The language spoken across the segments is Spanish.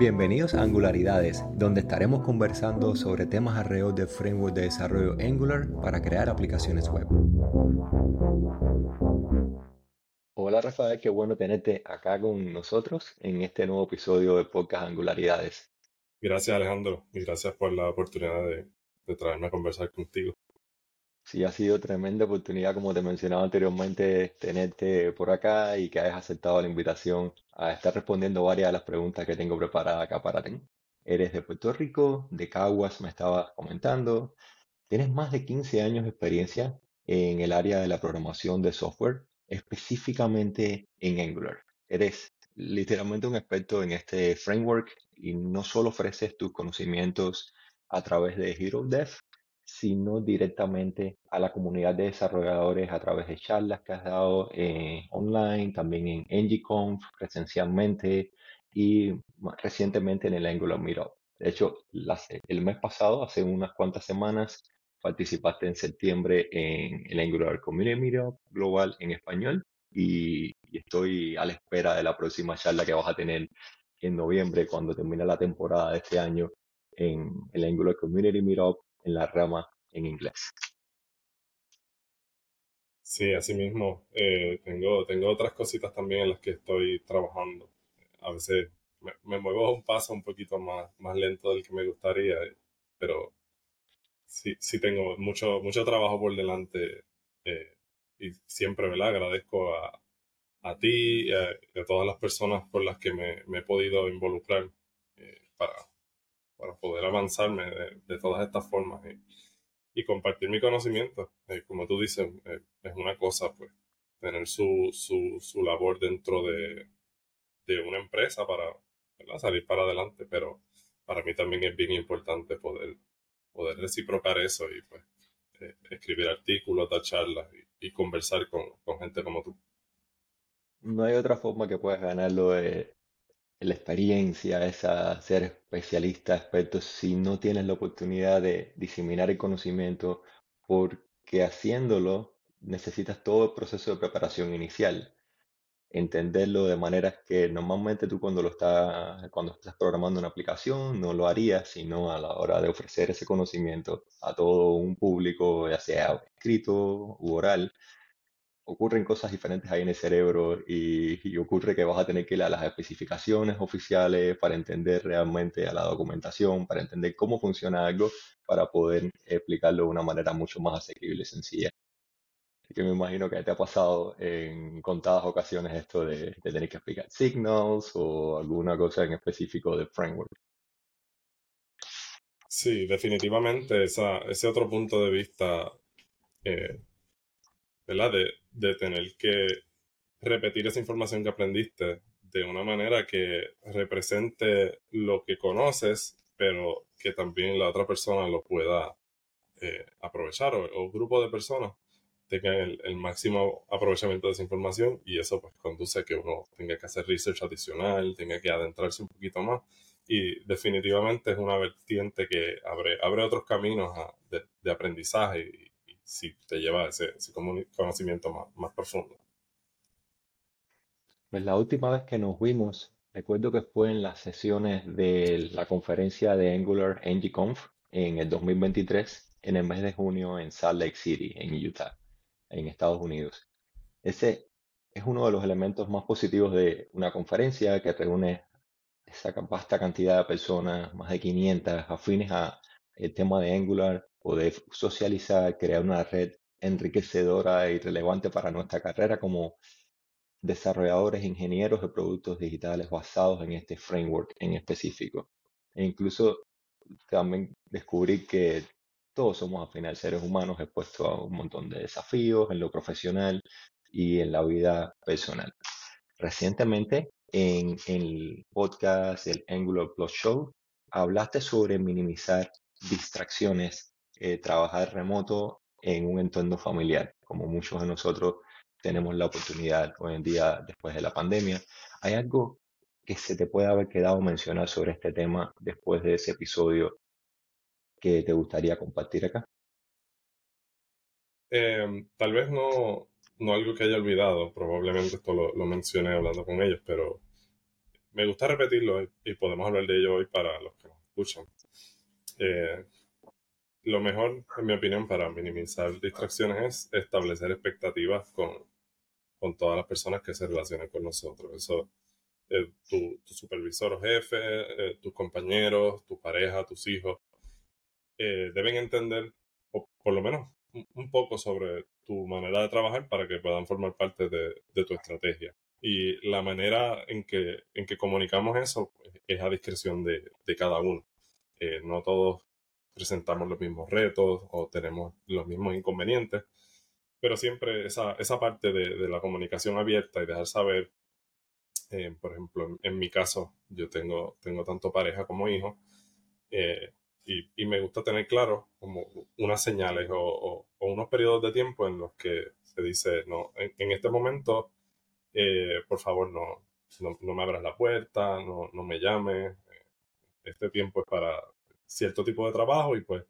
Bienvenidos a Angularidades, donde estaremos conversando sobre temas alrededor del framework de desarrollo Angular para crear aplicaciones web. Hola Rafael, qué bueno tenerte acá con nosotros en este nuevo episodio de Podcast Angularidades. Gracias Alejandro y gracias por la oportunidad de, traerme a conversar contigo. Sí, ha sido tremenda oportunidad, como te mencionaba anteriormente, tenerte por acá y que hayas aceptado la invitación a estar respondiendo varias de las preguntas que tengo preparadas acá para ti. Eres de Puerto Rico, de Caguas, me estabas comentando. Tienes más de 15 años de experiencia en el área de la programación de software, específicamente en Angular. Eres literalmente un experto en este framework y no solo ofreces tus conocimientos a través de Hero Dev, sino directamente a la comunidad de desarrolladores a través de charlas que has dado eh, online, también en NGConf, presencialmente y recientemente en el Angular Meetup. De hecho, el mes pasado, hace unas cuantas semanas, participaste en septiembre en el Angular Community Meetup Global en español y, y estoy a la espera de la próxima charla que vas a tener en noviembre cuando termine la temporada de este año en el Angular Community Meetup en la rama en inglés. Sí, así mismo. Eh, tengo, tengo otras cositas también en las que estoy trabajando. A veces me, muevo a un paso un poquito más, más lento del que me gustaría, pero sí, sí tengo mucho, mucho trabajo por delante eh, y siempre me la agradezco a, a ti y a, todas las personas por las que me, he podido involucrar eh, para, para poder avanzarme de, todas estas formas compartir mi conocimiento. Eh, como tú dices, eh, es una cosa, pues, tener su, su, labor dentro de, una empresa para salir para adelante, pero para mí también es bien importante poder, poder reciprocar eso y pues eh, escribir artículos, dar charlas y, conversar con, con, gente como tú. No hay otra forma que puedas ganarlo de, la experiencia, esa ser especialista, experto, si no tienes la oportunidad de diseminar el conocimiento, porque haciéndolo necesitas todo el proceso de preparación inicial. Entenderlo de manera que normalmente tú cuando lo estás, cuando estás programando una aplicación no lo harías, sino a la hora de ofrecer ese conocimiento a todo un público, ya sea escrito u oral, ocurren cosas diferentes ahí en el cerebro y, ocurre que vas a tener que ir a las especificaciones oficiales para entender realmente a la documentación, para entender cómo funciona algo, para poder explicarlo de una manera mucho más asequible y sencilla. Así que me imagino que te ha pasado en contadas ocasiones esto de, tener que explicar signals o alguna cosa en específico de framework. Sí, definitivamente ese otro punto de vista eh, De, tener que repetir esa información que aprendiste de una manera que represente lo que conoces, pero que también la otra persona lo pueda eh, aprovechar o, o grupo de personas tengan el, máximo aprovechamiento de esa información y eso pues conduce a que uno tenga que hacer research adicional, tenga que adentrarse un poquito más y definitivamente es una vertiente que abre, abre otros caminos de, aprendizaje si te lleva ese, conocimiento más, profundo. Pues la última vez que nos vimos, recuerdo que fue en las sesiones de la conferencia de Angular NGConf en el 2023, en el mes de junio en Salt Lake City, en Utah, en Estados Unidos. Ese es uno de los elementos más positivos de una conferencia que reúne esa vasta cantidad de personas, más de 500 afines a el tema de Angular, poder socializar, crear una red enriquecedora y relevante para nuestra carrera como desarrolladores, ingenieros de productos digitales basados en este framework en específico. E incluso también descubrí que todos somos al final seres humanos expuestos a un montón de desafíos en lo profesional y en la vida personal. Recientemente en, en el podcast, el Angular Plus Show, hablaste sobre minimizar distracciones, eh, trabajar remoto en un entorno familiar, como muchos de nosotros tenemos la oportunidad hoy en día después de la pandemia. ¿Hay algo que se te puede haber quedado mencionar sobre este tema después de ese episodio que te gustaría compartir acá? Em, tal vez no, no algo que haya olvidado, probablemente esto lo, mencioné hablando con ellos, pero me gusta repetirlo y podemos hablar de ello hoy para los que nos escuchan. Eh, lo mejor, en mi opinión, para minimizar distracciones es establecer expectativas con, con todas las personas que se relacionan con nosotros. Eso, eh, tu, supervisor o jefe, eh, tus compañeros, tu pareja, tus hijos, eh, deben entender, o por lo menos un poco sobre tu manera de trabajar para que puedan formar parte de, tu estrategia. Y la manera en que, en que comunicamos eso pues, es a discreción de, de cada uno. no todos presentamos los mismos retos o tenemos los mismos inconvenientes, pero siempre esa, esa parte de, de, la comunicación abierta y dejar saber, eh, por ejemplo, en, mi caso, yo tengo, tengo tanto pareja como hijo, eh, y, y, me gusta tener claro como unas señales o, o, unos periodos de tiempo en los que se dice, no, en, este momento, eh, por favor, no, no, no, me abras la puerta, no, no me llames, este tiempo es para, cierto tipo de trabajo y pues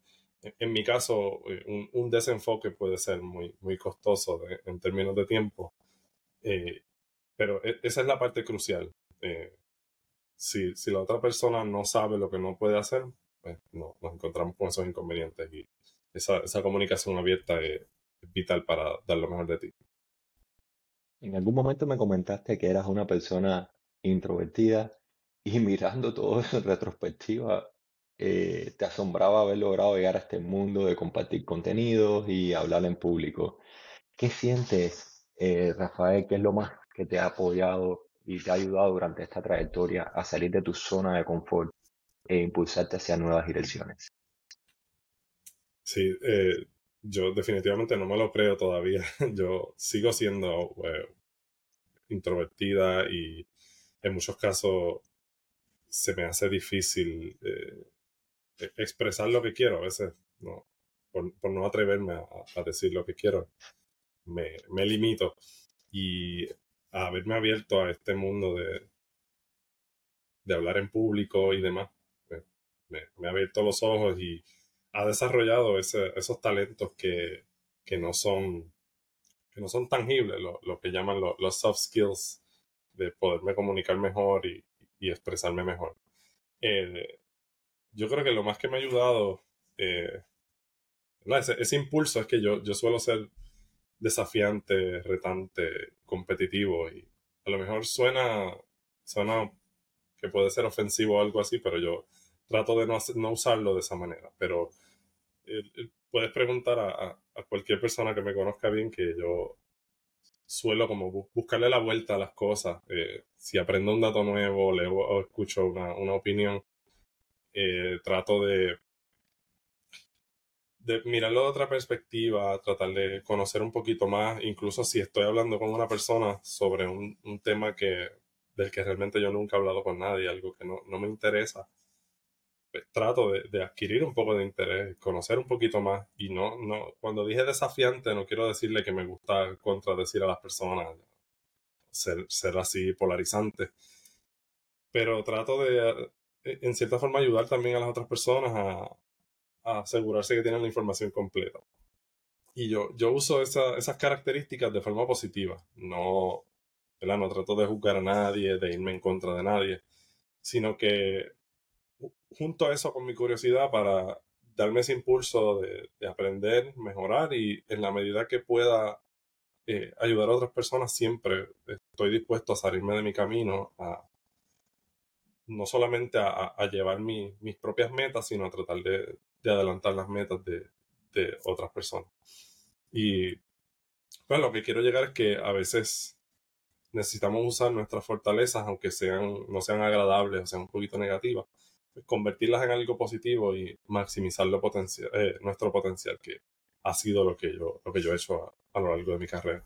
en mi caso eh, un, desenfoque puede ser muy, muy costoso en términos de tiempo. Eh, pero e, esa es la parte crucial. Eh, si, si, la otra persona no sabe lo que no puede hacer, pues no, nos encontramos con esos inconvenientes y esa, esa comunicación abierta es, vital para dar lo mejor de ti. En algún momento me comentaste que eras una persona introvertida y mirando todo en retrospectiva, eh, te asombraba haber logrado llegar a este mundo de compartir contenidos y hablar en público. ¿Qué sientes, eh, Rafael, qué es lo más que te ha apoyado y te ha ayudado durante esta trayectoria a salir de tu zona de confort e impulsarte hacia nuevas direcciones? Sí, eh, yo definitivamente no me lo creo todavía. Yo sigo siendo introvertida y en muchos casos se me hace difícil expresar lo que quiero a veces, no, por, no atreverme a, decir lo que quiero, me, me, limito. Y haberme abierto a este mundo de, de hablar en público y demás, me, ha abierto los ojos y ha desarrollado esos talentos que, que, no son que no son tangibles, lo, que llaman los soft skills de poderme comunicar mejor y, y expresarme mejor. Eh, yo creo que lo más que me ha ayudado, eh, ese, impulso es que yo, yo suelo ser desafiante, retante, competitivo y a lo mejor suena, suena que puede ser ofensivo o algo así, pero yo trato de no, no usarlo de esa manera. Pero eh, eh, puedes preguntar a, cualquier persona que me conozca bien que yo suelo como buscarle la vuelta a las cosas. si aprendo un dato nuevo, leo o escucho una, una opinión, eh, trato de, de mirarlo de otra perspectiva, tratar de conocer un poquito más, incluso si estoy hablando con una persona sobre un, tema que, del que realmente yo nunca he hablado con nadie, algo que no, me interesa, pues trato de, adquirir un poco de interés, conocer un poquito más y no, no, cuando dije desafiante no quiero decirle que me gusta contradecir a las personas, ser, ser así polarizante, pero trato de en cierta forma ayudar también a las otras personas a, asegurarse que tienen la información completa. Y yo, yo uso esas características de forma positiva. No, no trato de juzgar a nadie, de irme en contra de nadie, sino que junto a eso con mi curiosidad para darme ese impulso de, aprender, mejorar y en la medida que pueda eh, ayudar a otras personas, siempre estoy dispuesto a salirme de mi camino, a, no solamente a, llevar mis propias metas, sino a tratar de, adelantar las metas de, otras personas. Y pues lo que quiero llegar es que a veces necesitamos usar nuestras fortalezas, aunque sean, no sean agradables o sean un poquito negativas, pues convertirlas en algo positivo y maximizar lo eh, nuestro potencial, que ha sido lo que yo, lo que yo he hecho a lo largo de mi carrera.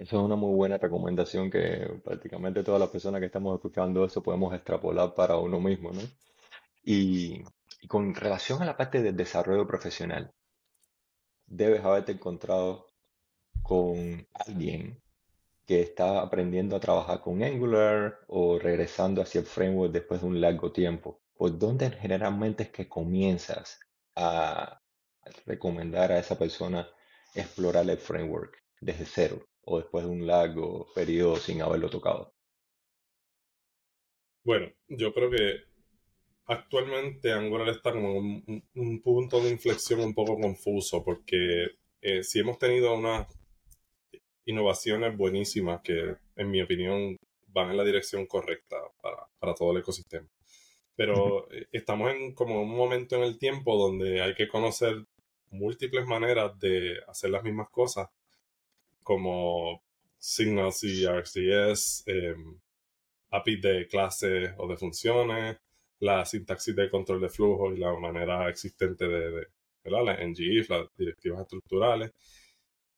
Eso es una muy buena recomendación que prácticamente todas las personas que estamos escuchando eso podemos extrapolar para uno mismo, ¿no? Y, con relación a la parte del desarrollo profesional, debes haberte encontrado con alguien que está aprendiendo a trabajar con Angular o regresando hacia el framework después de un largo tiempo. ¿Por dónde generalmente es que comienzas a recomendar a esa persona explorar el framework desde cero? o después de un largo periodo sin haberlo tocado? Bueno, yo creo que actualmente Angular está como en un, punto de inflexión un poco confuso porque eh, si hemos tenido unas innovaciones buenísimas que en mi opinión van en la dirección correcta para, para todo el ecosistema. Pero eh, estamos en como un momento en el tiempo donde hay que conocer múltiples maneras de hacer las mismas cosas, como Signals y RCS, eh, API de clases o de funciones, la sintaxis de control de flujo y la manera existente de, de las NGIF, las directivas estructurales.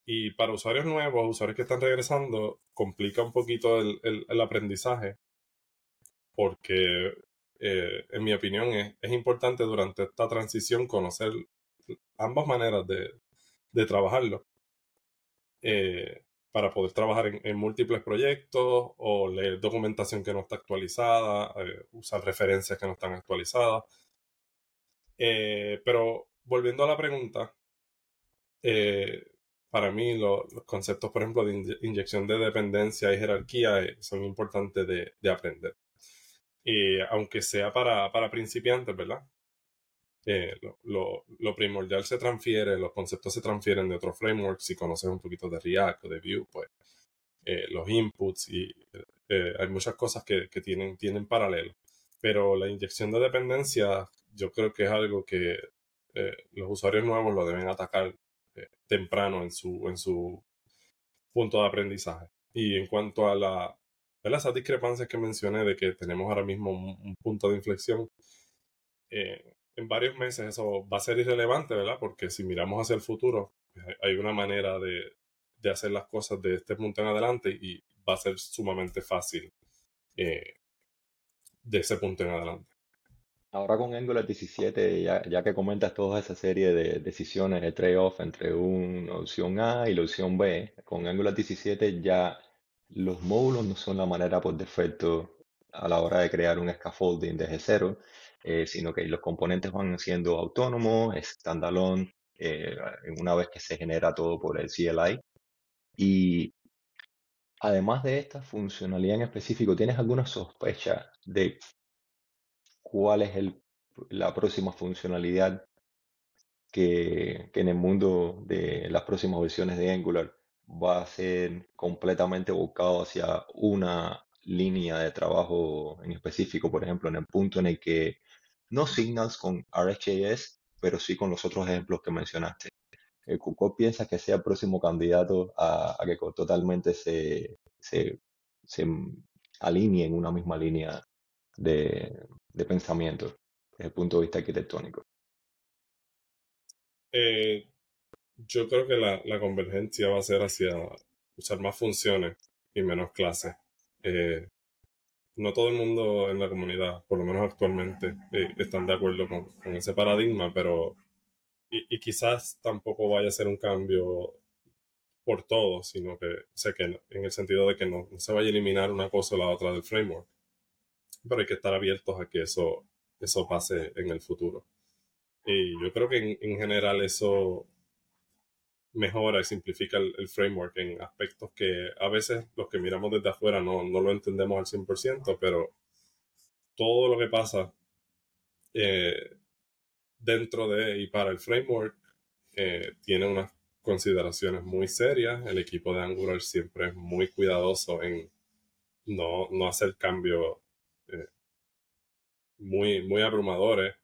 Y para usuarios nuevos, usuarios que están regresando, complica un poquito el, aprendizaje porque, eh, en mi opinión, es, importante durante esta transición conocer ambas maneras de trabajarlo. Eh, para poder trabajar en, múltiples proyectos o leer documentación que no está actualizada, eh, usar referencias que no están actualizadas. Eh, pero volviendo a la pregunta, para mí los conceptos, por ejemplo, de inyección de dependencia y jerarquía son importantes de, de aprender. Aunque sea para, para principiantes, ¿verdad? Eh, lo, lo, primordial se transfiere, los conceptos se transfieren de otros frameworks. Si conoces un poquito de React o de Vue, pues eh, los inputs y eh, hay muchas cosas que, que, tienen, tienen paralelo. Pero la inyección de dependencia yo creo que es algo que los usuarios nuevos lo deben atacar temprano en su, en su punto de aprendizaje. Y en cuanto a la, esas discrepancias que mencioné de que tenemos ahora mismo un, un punto de inflexión, eh, en varios meses eso va a ser irrelevante, ¿verdad? Porque si miramos hacia el futuro, pues, hay una manera de, de hacer las cosas de este punto en adelante y va a ser sumamente fácil eh, de ese punto en adelante. Ahora con Angular 17, ya, ya que comentas toda esa serie de decisiones de trade-off entre una opción A y la opción B, con Angular 17 ya los módulos no son la manera por defecto a la hora de crear un scaffolding desde cero, eh, sino que los componentes van siendo autónomos, standalone, eh, una vez que se genera todo por el CLI. Y además de esta funcionalidad en específico, ¿tienes alguna sospecha de cuál es el, la próxima funcionalidad que, que en el mundo de las próximas versiones de Angular va a ser completamente buscado hacia una línea de trabajo en específico, por ejemplo, en el punto en el que no Signals con RxJS, pero sí con los otros ejemplos que mencionaste. ¿Cuál piensa que sea el próximo candidato a, que totalmente se, se, alinee en una misma línea de, pensamiento desde el punto de vista arquitectónico? Eh, yo creo que la, la, convergencia va a ser hacia usar más funciones y menos clases. Eh, no todo el mundo en la comunidad, por lo menos actualmente, eh, están de acuerdo con, ese paradigma, pero y, quizás tampoco vaya a ser un cambio por todo, sino que sé que en el sentido de que no, se vaya a eliminar una cosa o la otra del framework, pero hay que estar abiertos a que eso, eso pase en el futuro. Y yo creo que en general eso mejora y simplifica el, framework en aspectos que a veces los que miramos desde afuera no, no lo entendemos al 100%, pero todo lo que pasa eh, dentro de y para el framework eh, tiene unas consideraciones muy serias. El equipo de Angular siempre es muy cuidadoso en no, no hacer cambios eh, muy, muy abrumadores,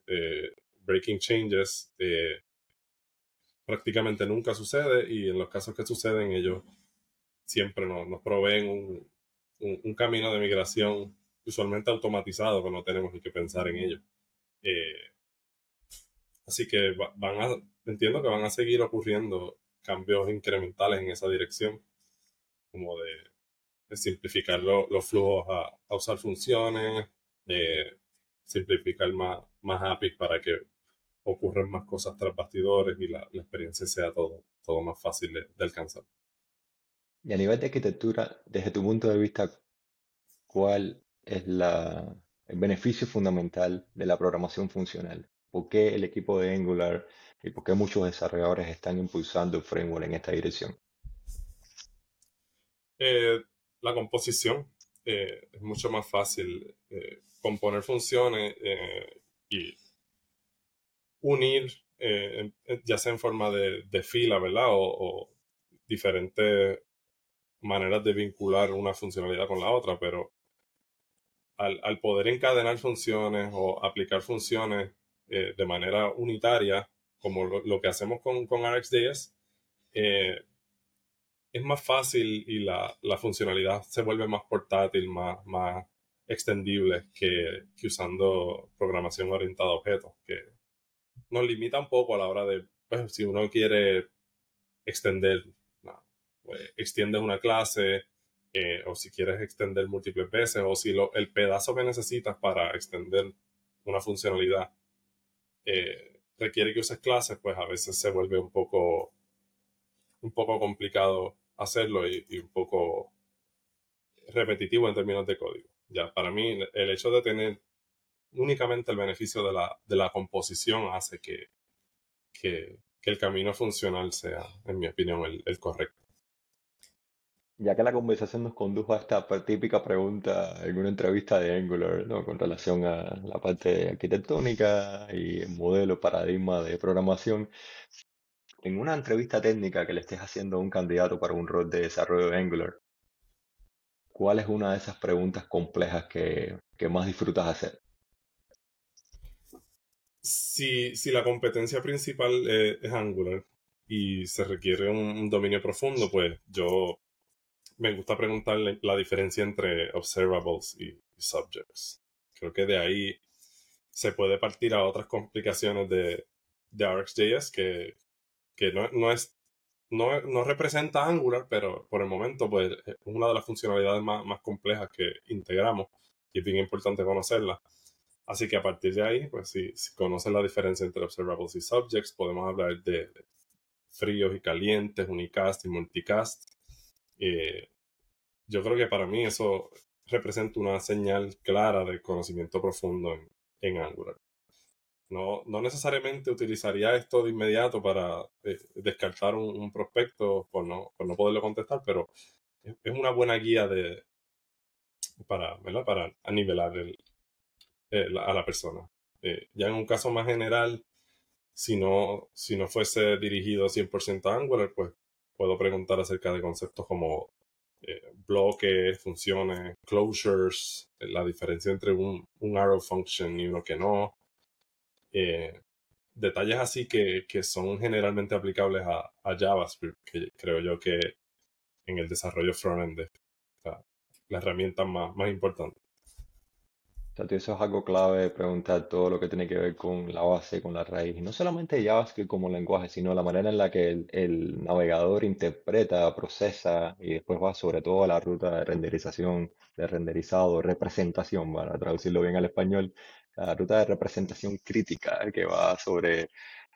breaking changes prácticamente nunca sucede y en los casos que suceden ellos siempre nos, nos proveen un, un, camino de migración usualmente automatizado que no tenemos ni que pensar en ello. Eh, así que van a, entiendo que van a seguir ocurriendo cambios incrementales en esa dirección, como de, simplificar los flujos a, usar funciones, de simplificar más, más APIs para que ocurren más cosas tras bastidores y la, experiencia sea todo, todo más fácil de, alcanzar. Y a nivel de arquitectura, desde tu punto de vista, ¿cuál es la, el beneficio fundamental de la programación funcional? ¿Por qué el equipo de Angular y por qué muchos desarrolladores están impulsando el framework en esta dirección? Eh, la composición. eh, es mucho más fácil eh, componer funciones eh, y unir, ya sea en forma de, fila, ¿verdad? O, diferentes maneras de vincular una funcionalidad con la otra, pero al, poder encadenar funciones o aplicar funciones de manera unitaria, como lo, que hacemos con, con RxJS, es más fácil y la, funcionalidad se vuelve más portátil, más, más extendible que, usando programación orientada a objetos, que nos limita un poco a la hora de, pues, si uno quiere extender, pues, extiendes una clase, eh, o si quieres extender múltiples veces, o si lo, el pedazo que necesitas para extender una funcionalidad eh, requiere que uses clases, pues a veces se vuelve un poco un poco complicado hacerlo y, un poco repetitivo en términos de código. Ya, para mí, el hecho de tener únicamente el beneficio de la, de la composición hace que, que, el camino funcional sea, en mi opinión, el, correcto. Ya que la conversación nos condujo a esta típica pregunta en una entrevista de Angular, ¿no? Con relación a la parte arquitectónica y el modelo, paradigma de programación, en una entrevista técnica que le estés haciendo a un candidato para un rol de desarrollo de Angular, ¿cuál es una de esas preguntas complejas que, más disfrutas hacer? Si, la competencia principal eh, es Angular y se requiere un, dominio profundo, pues yo me gusta preguntarle la diferencia entre observables y, subjects. Creo que de ahí se puede partir a otras complicaciones de, de RxJS que, que no, es no, representa Angular, pero por el momento pues, es una de las funcionalidades más, complejas que integramos y es bien importante conocerla. Así que a partir de ahí, pues si, si conocen la diferencia entre observables y subjects, podemos hablar de, fríos y calientes, unicast y multicast. Eh, yo creo que para mí eso representa una señal clara de conocimiento profundo en Angular. No, no necesariamente utilizaría esto de inmediato para eh, descartar un, prospecto por no, por no poderlo contestar, pero es, una buena guía de, para, ¿verdad? para nivelar el, a la persona. Eh, ya en un caso más general, si no, si no fuese dirigido 100% a Angular, pues puedo preguntar acerca de conceptos como eh, bloques, funciones, closures, la diferencia entre un, arrow function y uno que no, eh, detalles así que, son generalmente aplicables a, JavaScript, que creo yo que en el desarrollo frontend es la herramienta más, más importante eso es algo clave, preguntar todo lo que tiene que ver con la base, con la raíz. Y no solamente JavaScript como lenguaje, sino la manera en la que el, navegador interpreta, procesa y después va sobre todo a la ruta de renderización, de renderizado, representación, para traducirlo bien al español, la ruta de representación crítica que va sobre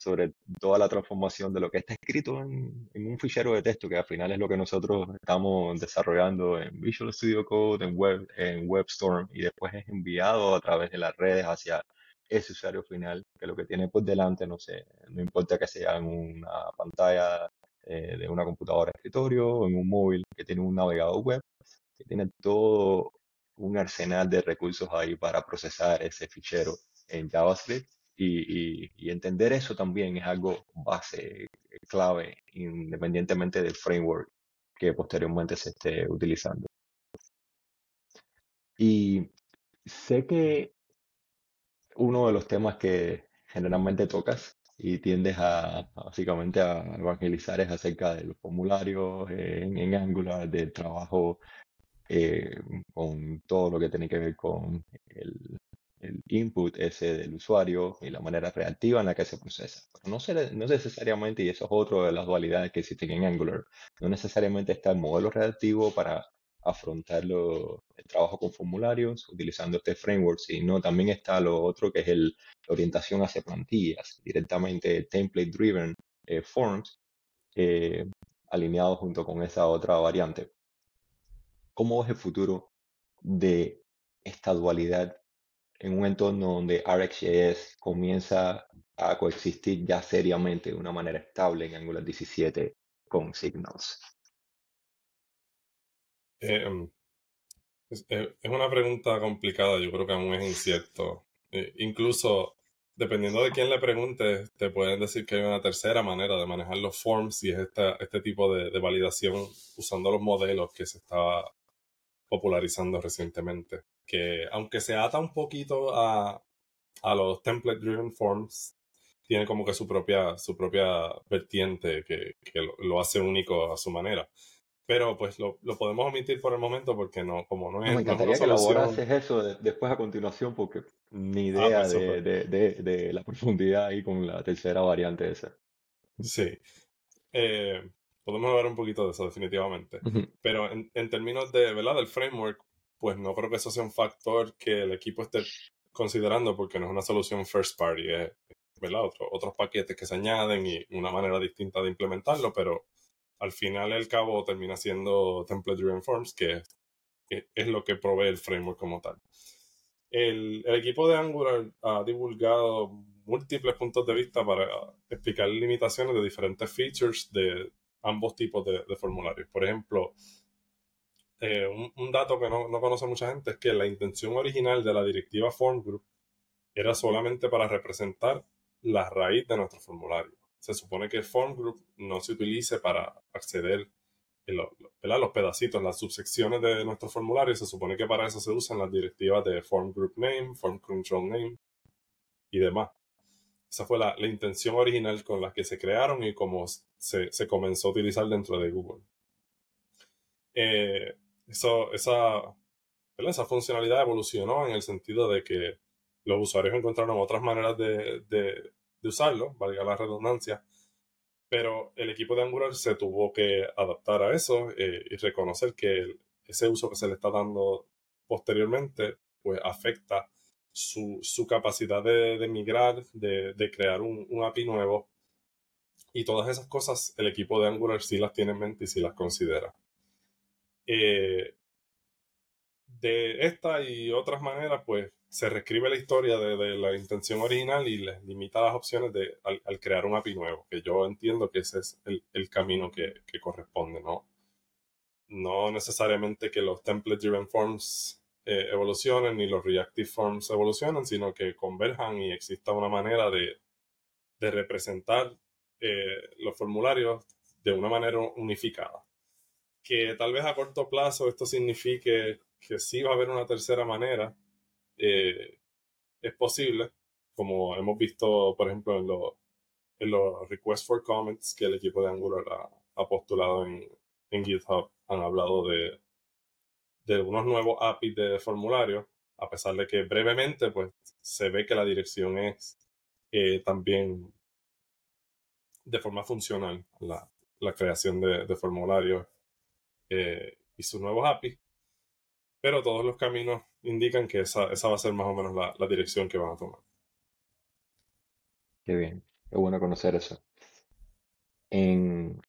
sobre toda la transformación de lo que está escrito en, un fichero de texto, que al final es lo que nosotros estamos desarrollando en Visual Studio Code, en, Web, en WebStorm, y después es enviado a través de las redes hacia ese usuario final, que lo que tiene por delante, no sé, no importa que sea en una pantalla eh, de una computadora de escritorio o en un móvil que tiene un navegador web, que tiene todo un arsenal de recursos ahí para procesar ese fichero en JavaScript y, entender eso también es algo base, clave, independientemente del framework que posteriormente se esté utilizando. Y sé que uno de los temas que generalmente tocas y tiendes a, básicamente a evangelizar es acerca de los formularios en, en Angular, del trabajo eh, con todo lo que tiene que ver con el, el input ese del usuario y la manera reactiva en la que se procesa. No, no necesariamente, y eso es otra de las dualidades que existen en Angular, no necesariamente está el modelo reactivo para afrontarlo el trabajo con formularios utilizando este framework, sino también está lo otro que es el, la orientación hacia plantillas, directamente template driven eh, forms, alineado junto con esa otra variante. ¿Cómo ves el futuro de esta dualidad en un entorno donde RxJS comienza a coexistir ya seriamente de una manera estable en Angular 17 con Signals. Em, Es, una pregunta complicada, yo creo que aún es incierto. Eh, incluso, dependiendo de quién le pregunte, te pueden decir que hay una tercera manera de manejar los forms y es este tipo de, validación usando los modelos que se estaba popularizando recientemente. Que aunque se ata un poquito a, a los template-driven forms, tiene como que su propia, su propia vertiente que, que lo, hace único a su manera pero pues lo, lo, podemos omitir por el momento porque no, como no es. me encantaría que elaborases eso después a continuación porque ni ah, idea pues, de, de, de, de, la profundidad ahí con la tercera variante esa. Sí. Eh, podemos hablar un poquito de eso definitivamente. Pero en, en, términos de, ¿verdad? del framework, pues no creo que eso sea un factor que el equipo esté considerando porque no es una solución first party, ¿verdad? otros paquetes que se añaden y una manera distinta de implementarlo, pero al final el cabo termina siendo template driven forms, que es, lo que provee el framework como tal. El, equipo de Angular ha divulgado múltiples puntos de vista para explicar limitaciones de diferentes features de ambos tipos de, formularios. Por ejemplo, eh, un, dato que no, no, conoce mucha gente es que la intención original de la directiva Form Group era solamente para representar la raíz de nuestro formulario se supone que form group no se utilice para acceder a los pedacitos, las subsecciones de nuestro formulario. Se supone que para eso se usan las directivas de form group name, form control name y demás. Esa fue la, intención original con la que se crearon y como se, comenzó a utilizar dentro de Google. Eh, eso, esa, esa funcionalidad evolucionó en el sentido de que los usuarios encontraron otras maneras de, de usarlo, valga la redundancia, pero el equipo de Angular se tuvo que adaptar a eso eh, y reconocer que ese uso que se le está dando posteriormente pues afecta su, capacidad de, migrar, de, crear un, API nuevo y todas esas cosas el equipo de Angular sí las tiene en mente y sí las considera. Eh, de esta y otras maneras, pues se reescribe la historia de, la intención original y les limita las opciones de, al, crear un API nuevo, que yo entiendo que ese es el, camino que, corresponde, ¿no? No necesariamente que los template-driven forms eh, evolucionen ni los reactive forms evolucionen, sino que converjan y exista una manera de, representar eh, los formularios de una manera unificada. Que tal vez a corto plazo esto signifique que sí va a haber una tercera manera, eh, es posible, como hemos visto, por ejemplo, en, en los requests for comments que el equipo de Angular ha, postulado en, GitHub, han hablado de, de unos nuevos APIs de formulario, a pesar de que brevemente pues, se ve que la dirección es eh, también de forma funcional la, creación de, formularios eh, y sus nuevos APIs pero todos los caminos indican que esa, va a ser más o menos la, dirección que van a tomar. Qué bien, qué bueno conocer eso. En,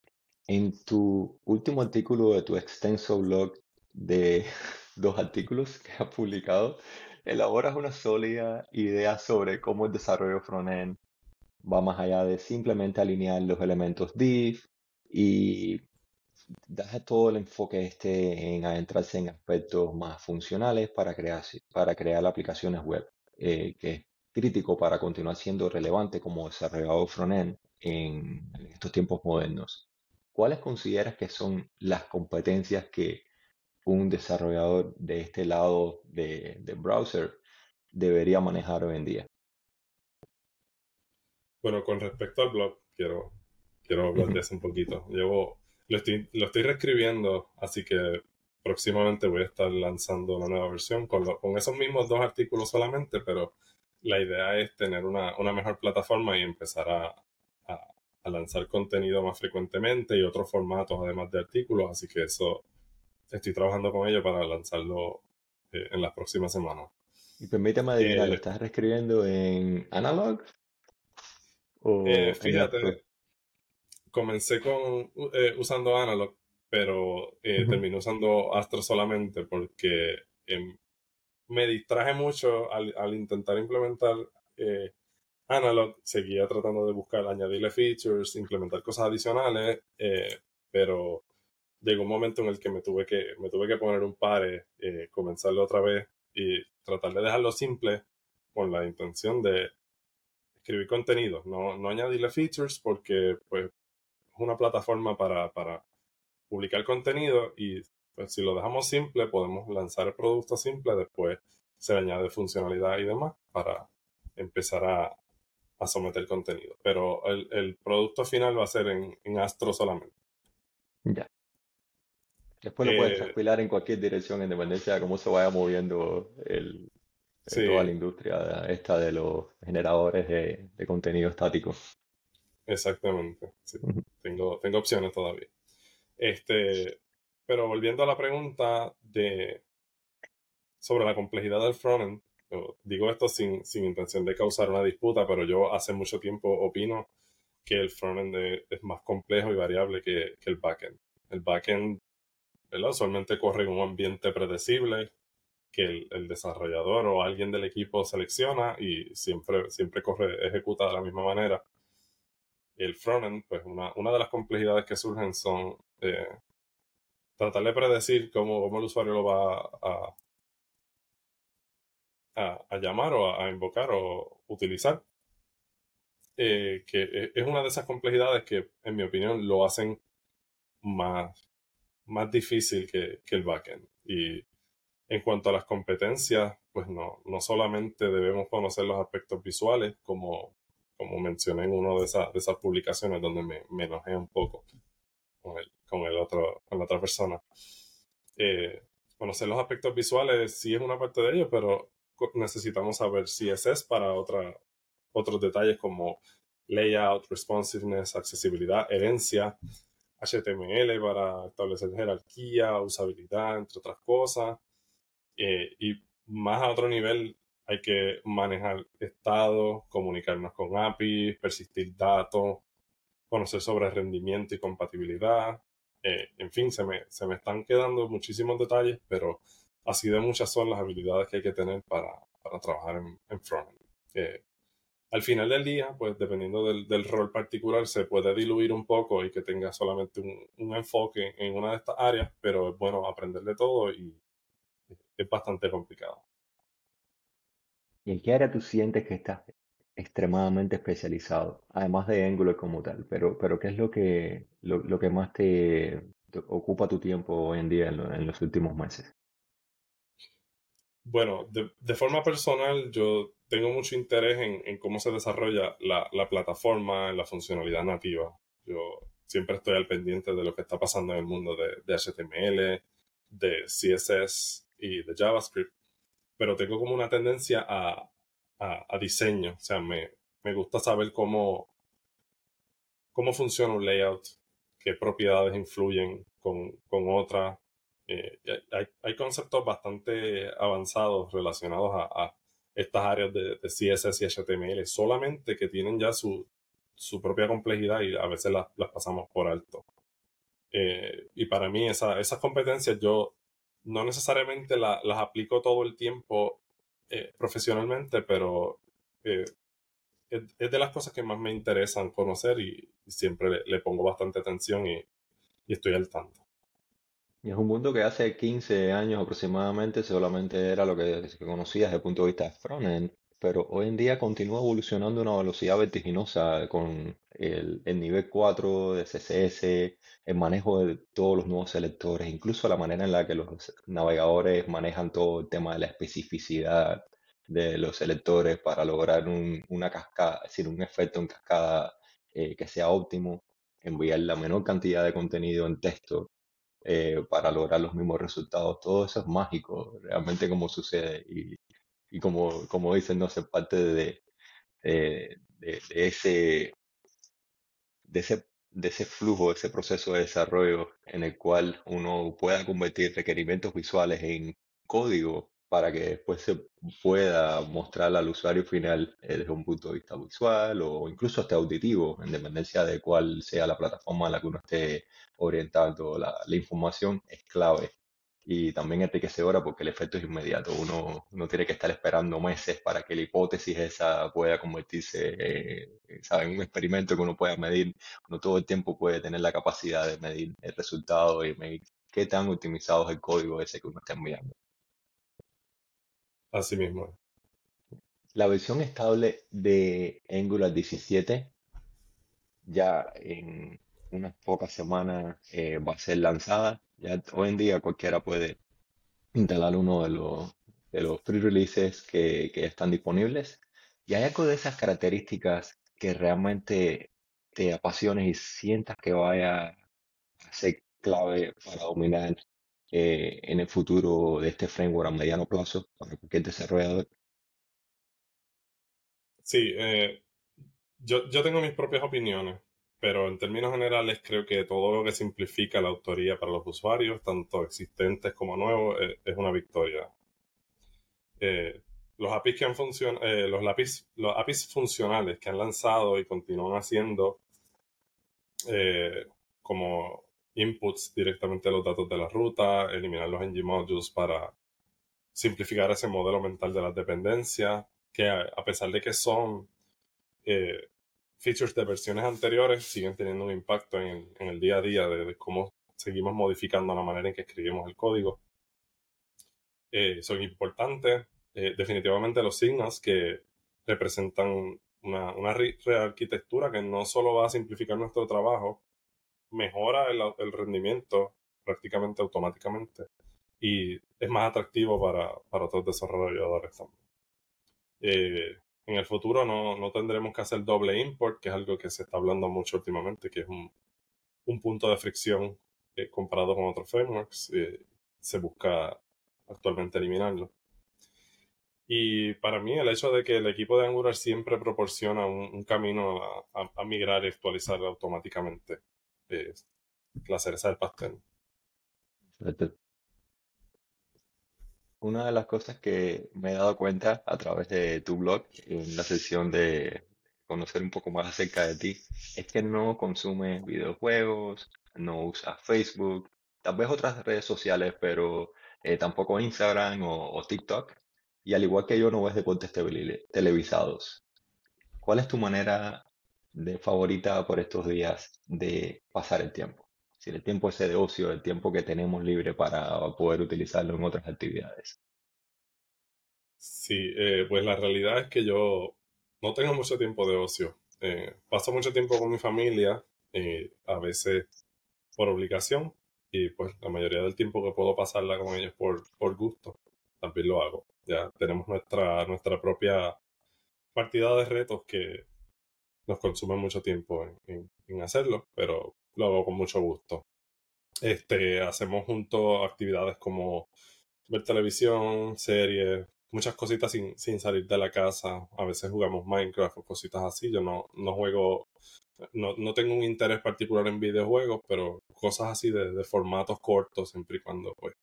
tu último artículo de tu extenso blog de dos artículos que has publicado, elaboras una sólida idea sobre cómo el desarrollo frontend va más allá de simplemente alinear los elementos div y deja todo el enfoque este en adentrarse en aspectos más funcionales para crear, para crear aplicaciones web, eh, que es crítico para continuar siendo relevante como desarrollador frontend en estos tiempos modernos. ¿Cuáles consideras que son las competencias que un desarrollador de este lado de, browser debería manejar hoy en día? Bueno, con respecto al blog, quiero, quiero hablar de eso un poquito. Llevo lo estoy, lo estoy reescribiendo, así que próximamente voy a estar lanzando una nueva versión con, con esos mismos dos artículos solamente, pero la idea es tener una, una mejor plataforma y empezar a, a, lanzar contenido más frecuentemente y otros formatos además de artículos, así que eso estoy trabajando con ello para lanzarlo eh, en las próximas semanas. Y permíteme adivinar, ¿lo eh, estás reescribiendo en Analog? Eh, fíjate, comencé con eh, usando Analog, pero eh, terminé usando Astro solamente porque em, me distraje mucho al, intentar implementar eh, Analog. Seguía tratando de buscar, añadirle features, implementar cosas adicionales, pero llegó un momento en el que me tuve que, me tuve que poner un pare, eh, comenzarlo otra vez y tratar de dejarlo simple con la intención de escribir contenido, no, no añadirle features porque pues, es una plataforma para, para publicar contenido y pues, si lo dejamos simple podemos lanzar el producto simple, después se añade funcionalidad y demás para empezar a, a someter contenido. Pero el, el, producto final va a ser en, en Astro solamente. Ya. Después lo puedes transpilar eh, en cualquier dirección en dependencia de cómo se vaya moviendo el, toda la industria esta de los generadores de, de contenido estático. Exactamente. tengo, tengo opciones todavía. Este, pero volviendo a la pregunta de sobre la complejidad del frontend, digo esto sin, sin intención de causar una disputa, pero yo hace mucho tiempo opino que el frontend es más complejo y variable que, que el backend. El backend usualmente corre en un ambiente predecible que el, desarrollador o alguien del equipo selecciona y siempre, siempre corre, ejecuta de la misma manera. El frontend, pues una, una de las complejidades que surgen son eh, tratar de predecir cómo, cómo, el usuario lo va a, a, llamar o a, invocar o utilizar. Eh, que e, es una de esas complejidades que, en mi opinión, lo hacen más, más difícil que, que el backend. Y en cuanto a las competencias, pues no, no solamente debemos conocer los aspectos visuales, como, como mencioné en una de, esas, de esas publicaciones donde me, me, enojé un poco con, el, con, el otro, con la otra persona. Eh, conocer los aspectos visuales sí es una parte de ello, pero necesitamos saber es para otra, otros detalles como layout, responsiveness, accesibilidad, herencia, HTML para establecer jerarquía, usabilidad, entre otras cosas. Eh, y más a otro nivel hay que manejar estado, comunicarnos con API, persistir datos, conocer sobre rendimiento y compatibilidad. Eh, en fin, se me, se me están quedando muchísimos detalles, pero así de muchas son las habilidades que hay que tener para, para trabajar en, en frontend. Eh, al final del día, pues dependiendo del, del, rol particular, se puede diluir un poco y que tenga solamente un, un, enfoque en una de estas áreas, pero es bueno aprender de todo y es bastante complicado. ¿Y en qué área tú sientes que estás extremadamente especializado? Además de Angular como tal, pero, pero ¿qué es lo que, lo, que más te, ocupa tu tiempo hoy en día en, lo, en los últimos meses? Bueno, de, forma personal, yo tengo mucho interés en, cómo se desarrolla la, la, plataforma, en la funcionalidad nativa. Yo siempre estoy al pendiente de lo que está pasando en el mundo de, de HTML, de CSS y de JavaScript, pero tengo como una tendencia a, a, diseño. O sea, me, me gusta saber cómo, cómo funciona un layout, qué propiedades influyen con, con otras, eh, hay, hay, conceptos bastante avanzados relacionados a, estas áreas de, de, CSS y HTML, solamente que tienen ya su, su propia complejidad y a veces las, las pasamos por alto. Eh, y para mí esa, esas competencias yo no necesariamente la, las aplico todo el tiempo eh, profesionalmente, pero eh, es, de las cosas que más me interesan conocer y, siempre le, pongo bastante atención y, y estoy al tanto. Y es un mundo que hace 15 años aproximadamente solamente era lo que se conocía desde el punto de vista de frontend, pero hoy en día continúa evolucionando a una velocidad vertiginosa con el, el, nivel 4 de CSS, el manejo de todos los nuevos selectores, incluso la manera en la que los navegadores manejan todo el tema de la especificidad de los selectores para lograr un, una cascada, es decir, un efecto en cascada eh, que sea óptimo, enviar la menor cantidad de contenido en texto eh, para lograr los mismos resultados. Todo eso es mágico, realmente como sucede. Y, y como, como dicen, no ser parte de, de, de, ese, de, ese, de ese flujo, ese proceso de desarrollo en el cual uno pueda convertir requerimientos visuales en código para que después se pueda mostrar al usuario final eh, desde un punto de vista visual o incluso hasta auditivo, en dependencia de cuál sea la plataforma a la que uno esté orientando la, la información, es clave y también enriquecedora porque el efecto es inmediato. Uno no tiene que estar esperando meses para que la hipótesis esa pueda convertirse eh, en un experimento que uno pueda medir. Uno todo el tiempo puede tener la capacidad de medir el resultado y medir qué tan optimizado es el código ese que uno está enviando. Así mismo. La versión estable de Angular 17 ya en unas pocas semanas eh, va a ser lanzada. Ya hoy en día cualquiera puede instalar uno de los, de los free releases que, que están disponibles. Y hay algo de esas características que realmente te apasiones y sientas que vaya a ser clave para dominar eh, en el futuro de este framework a mediano plazo para cualquier desarrollador. Sí, eh, yo, yo tengo mis propias opiniones pero en términos generales creo que todo lo que simplifica la autoría para los usuarios, tanto existentes como nuevos, eh, es, una victoria. Eh, los APIs que han eh, los, lápiz, los APIs funcionales que han lanzado y continúan haciendo como inputs directamente a los datos de la ruta, eliminar los ng modules para simplificar ese modelo mental de las dependencias, que a, pesar de que son features de versiones anteriores siguen teniendo un impacto en el, día a día de, cómo seguimos modificando la manera en que escribimos el código. Eh, son importantes. Eh, definitivamente los signos que representan una, una rearquitectura que no solo va a simplificar nuestro trabajo, mejora el, rendimiento prácticamente automáticamente y es más atractivo para, para otros desarrolladores también. Eh, en el futuro no, no, tendremos que hacer doble import, que es algo que se está hablando mucho últimamente, que es un, un punto de fricción eh, comparado con otros frameworks. Eh, se busca actualmente eliminarlo. Y para mí el hecho de que el equipo de Angular siempre proporciona un, camino a, migrar y actualizar automáticamente la cereza del pastel. Una de las cosas que me he dado cuenta a través de tu blog, en la sesión de conocer un poco más acerca de ti, es que no consumes videojuegos, no usas Facebook, tal vez otras redes sociales, pero eh, tampoco Instagram o, TikTok. Y al igual que yo, no ves deportes televisados. ¿Cuál es tu manera de favorita por estos días de pasar el tiempo? Si el tiempo ese de ocio, el tiempo que tenemos libre para poder utilizarlo en otras actividades. Sí, eh, pues la realidad es que yo no tengo mucho tiempo de ocio. Eh, paso mucho tiempo con mi familia, eh, a veces por obligación, y pues la mayoría del tiempo que puedo pasarla con ellos por, por gusto, también lo hago. Ya tenemos nuestra, nuestra propia partida de retos que nos consumen mucho tiempo en hacerlo, pero lo hago con mucho gusto. Este, hacemos juntos actividades como ver televisión, series, muchas cositas sin, sin salir de la casa. A veces jugamos Minecraft o cositas así. Yo no, no juego, no, no tengo un interés particular en videojuegos, pero cosas así de, de formatos cortos, siempre y cuando pues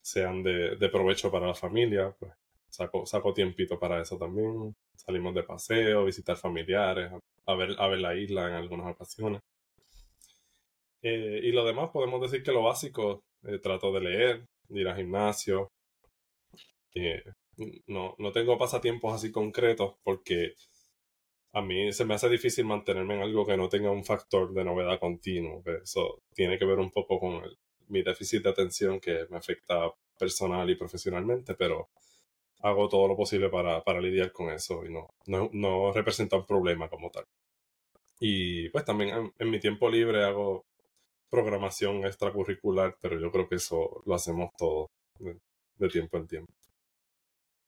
sean de, de provecho para la familia, pues saco, saco tiempito para eso también. Salimos de paseo, visitar familiares, a ver, a ver la isla en algunas ocasiones. Eh, y lo demás, podemos decir que lo básico, eh, trato de leer, de ir al gimnasio. Eh, no, no tengo pasatiempos así concretos porque a mí se me hace difícil mantenerme en algo que no tenga un factor de novedad continuo. Eso tiene que ver un poco con mi déficit de atención que me afecta personal y profesionalmente, pero hago todo lo posible para, para lidiar con eso y no, no, no, representa un problema como tal. Y pues también en mi tiempo libre hago programación extracurricular, pero yo creo que eso lo hacemos todos de, tiempo en tiempo.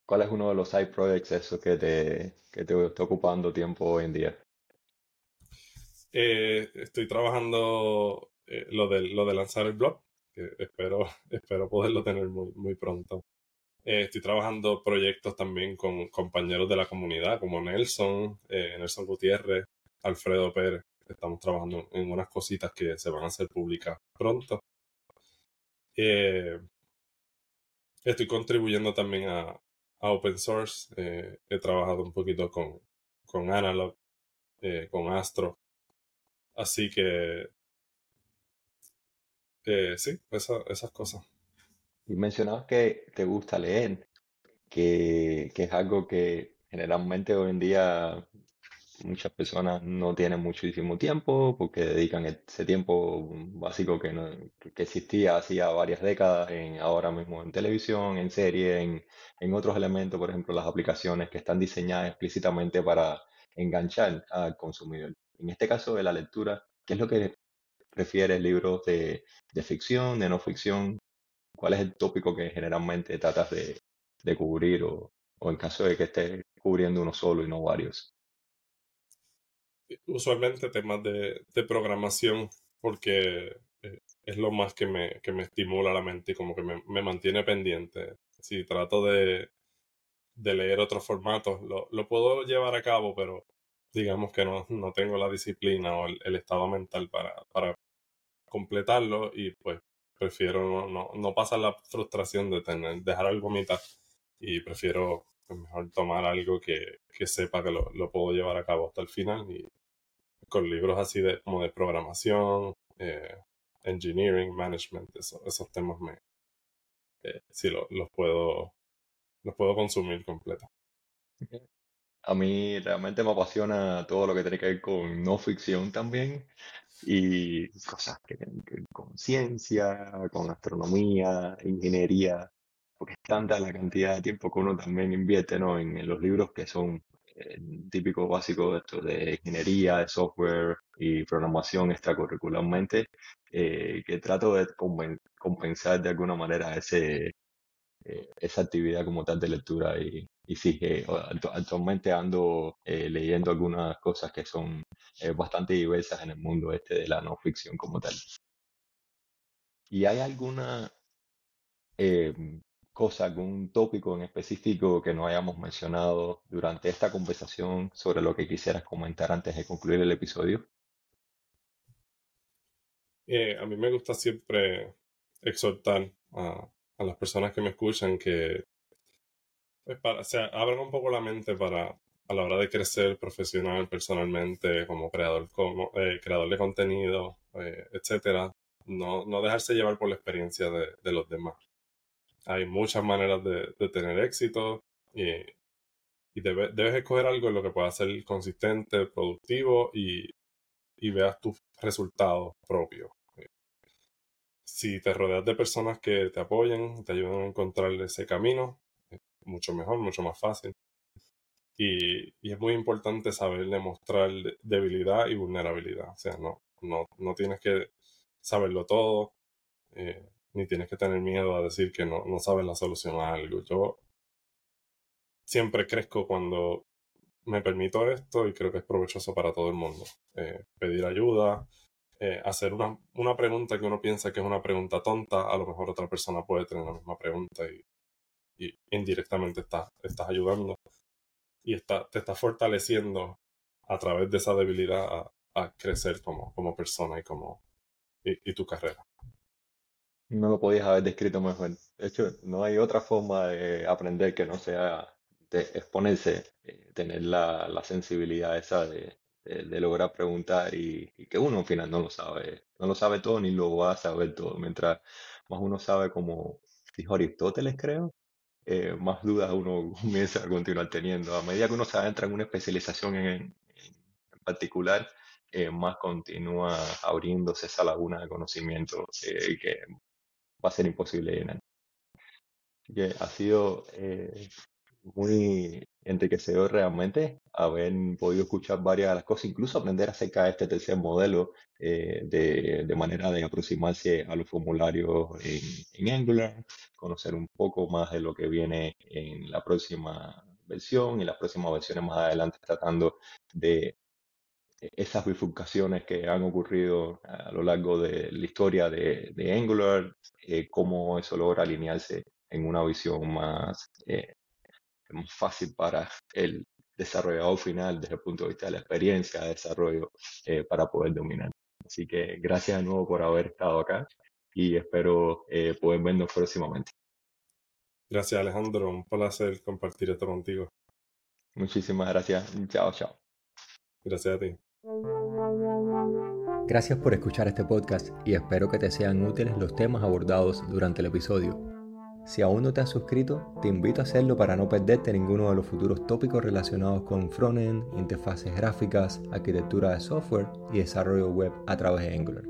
¿Cuál es uno de los side projects eso que te, que te está ocupando tiempo hoy en día? Eh, estoy trabajando eh, lo, de, lo de lanzar el blog, que espero, espero poderlo tener muy, muy pronto. Eh, estoy trabajando proyectos también con compañeros de la comunidad, como Nelson, Nelson Gutiérrez, Alfredo Pérez, estamos trabajando en unas cositas que se van a hacer públicas pronto. Eh, estoy contribuyendo también a, open source. Eh, he trabajado un poquito con, con Analog, eh, con Astro. Así que sí, esas cosas. Y mencionabas que te gusta leer, que, que es algo que generalmente hoy en día muchas personas no tienen muchísimo tiempo porque dedican ese tiempo básico que, no- que existía hacía varias décadas en, ahora mismo en televisión, en serie, en, en otros elementos, por ejemplo, las aplicaciones que están diseñadas explícitamente para enganchar al consumidor. En este caso de la lectura, ¿qué es lo que prefieres? ¿Libros de, de ficción, de no ficción? ¿Cuál es el tópico que generalmente tratas de, de cubrir o, o en caso de que estés cubriendo uno solo y no varios? Usualmente temas de, de programación, porque eh, es lo más que me, que me estimula la mente y como que me, me mantiene pendiente. Si trato de, de leer otros formatos, lo, lo puedo llevar a cabo, pero digamos que no, no tengo la disciplina o el, estado mental para, para completarlo y pues prefiero no, no, no pasar la frustración de tener, dejar algo a mitad y prefiero pues, mejor tomar algo que, que sepa que lo, lo puedo llevar a cabo hasta el final y con libros así de como de programación, eh, engineering, management, eso- esos temas me eh, sí lo- los puedo los puedo consumir completo. A mí realmente me apasiona todo lo que tiene que ver con no ficción también y cosas que tienen que ver con ciencia, con astronomía, ingeniería, porque es tanta la cantidad de tiempo que uno también invierte, ¿no? en, en los libros que son eh, típicos básicos de ingeniería, de software y programación extracurricularmente, eh, que trato de compen- compensar de alguna manera ese eh, esa actividad como tal de lectura y, y sí, eh, actu- actualmente ando eh, leyendo algunas cosas que son bastante diversas en el mundo este de la no ficción como tal. ¿Y hay alguna eh, cosa, algún tópico en específico que no hayamos mencionado durante esta conversación sobre lo que quisieras comentar antes de concluir el episodio? Eh, a mí me gusta siempre exhortar a, a las personas que me escuchan que pues, para, se abran un poco la mente para a la hora de crecer profesional, personalmente, como creador, como eh, creador de contenido, eh, etcétera, no, no dejarse llevar por la experiencia de los demás. Hay muchas maneras de, tener éxito y, y debe- debes escoger algo en lo que pueda ser consistente, productivo y, veas tus resultados propios. Si te rodeas de personas que te apoyen, te ayudan a encontrar ese camino, es mucho mejor, mucho más fácil. Y, es muy importante saber demostrar de- debilidad y vulnerabilidad. O sea, no, no, no tienes que saberlo todo, eh, ni tienes que tener miedo a decir que no, no sabes la solución a algo. Yo siempre crezco cuando me permito esto y creo que es provechoso para todo el mundo. Eh, pedir ayuda, eh, hacer una, una pregunta que uno piensa que es una pregunta tonta, a lo mejor otra persona puede tener la misma pregunta y, indirectamente estás, estás ayudando y está, te estás fortaleciendo a través de esa debilidad a, crecer como, como persona y como y tu carrera. No lo podías haber descrito mejor. De hecho, no hay otra forma de aprender que no sea de exponerse, eh, tener la, la sensibilidad esa de, de- de lograr preguntar y, que uno al final no lo sabe, no lo sabe todo ni lo va a saber todo. Mientras más uno sabe, como dijo Aristóteles, creo, eh, más dudas uno comienza a continuar teniendo. A medida que uno se adentra en una especialización en, en- en particular, eh, más continúa abriéndose esa laguna de conocimiento que va a ser imposible llenar. Que ha sido eh, muy enriquecedor realmente haber podido escuchar varias de las cosas, incluso aprender acerca de este tercer modelo eh, de, de manera de aproximarse a los formularios en, en Angular, conocer un poco más de lo que viene en la próxima versión y las próximas versiones más adelante tratando de esas bifurcaciones que han ocurrido a lo largo de la historia de, de Angular, eh, cómo eso logra alinearse en una visión más, eh, más fácil para el desarrollador final desde el punto de vista de la experiencia de desarrollo eh, para poder dominar. Así que gracias de nuevo por haber estado acá y espero poder vernos próximamente. Gracias Alejandro, un placer compartir esto contigo. Muchísimas gracias. Chao, chao. Gracias a ti. Gracias por escuchar este podcast y espero que te sean útiles los temas abordados durante el episodio. Si aún no te has suscrito, te invito a hacerlo para no perderte ninguno de los futuros tópicos relacionados con frontend, interfaces gráficas, arquitectura de software y desarrollo web a través de Angular.